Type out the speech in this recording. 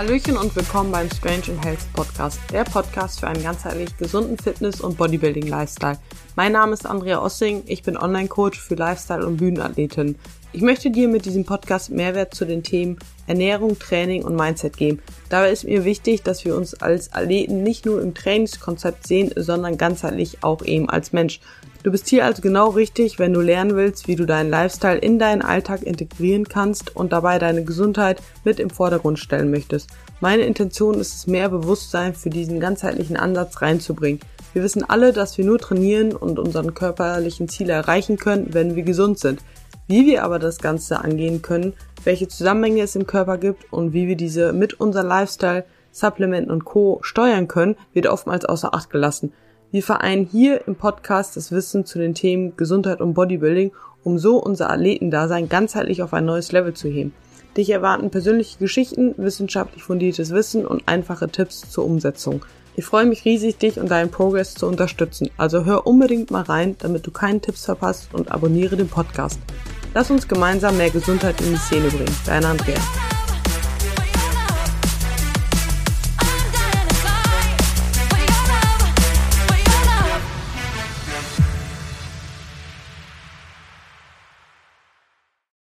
Hallöchen und willkommen beim Strange and Health Podcast, der Podcast für einen ganzheitlich gesunden Fitness- und Bodybuilding-Lifestyle. Mein Name ist Andrea Ossing, ich bin Online-Coach für Lifestyle- und Bühnenathletin. Ich möchte dir mit diesem Podcast Mehrwert zu den Themen Ernährung, Training und Mindset geben. Dabei ist mir wichtig, dass wir uns als Athleten nicht nur im Trainingskonzept sehen, sondern ganzheitlich auch eben als Mensch. Du bist hier also genau richtig, wenn du lernen willst, wie du deinen Lifestyle in deinen Alltag integrieren kannst und dabei deine Gesundheit mit im Vordergrund stellen möchtest. Meine Intention ist es, mehr Bewusstsein für diesen ganzheitlichen Ansatz reinzubringen. Wir wissen alle, dass wir nur trainieren und unseren körperlichen Ziele erreichen können, wenn wir gesund sind. Wie wir aber das Ganze angehen können, welche Zusammenhänge es im Körper gibt und wie wir diese mit unserem Lifestyle, Supplementen und Co. steuern können, wird oftmals außer Acht gelassen. Wir vereinen hier im Podcast das Wissen zu den Themen Gesundheit und Bodybuilding, um so unser Athletendasein ganzheitlich auf ein neues Level zu heben. Dich erwarten persönliche Geschichten, wissenschaftlich fundiertes Wissen und einfache Tipps zur Umsetzung. Ich freue mich riesig, dich und deinen Progress zu unterstützen. Also hör unbedingt mal rein, damit du keinen Tipps verpasst und abonniere den Podcast. Lass uns gemeinsam mehr Gesundheit in die Szene bringen. Deine Andrea.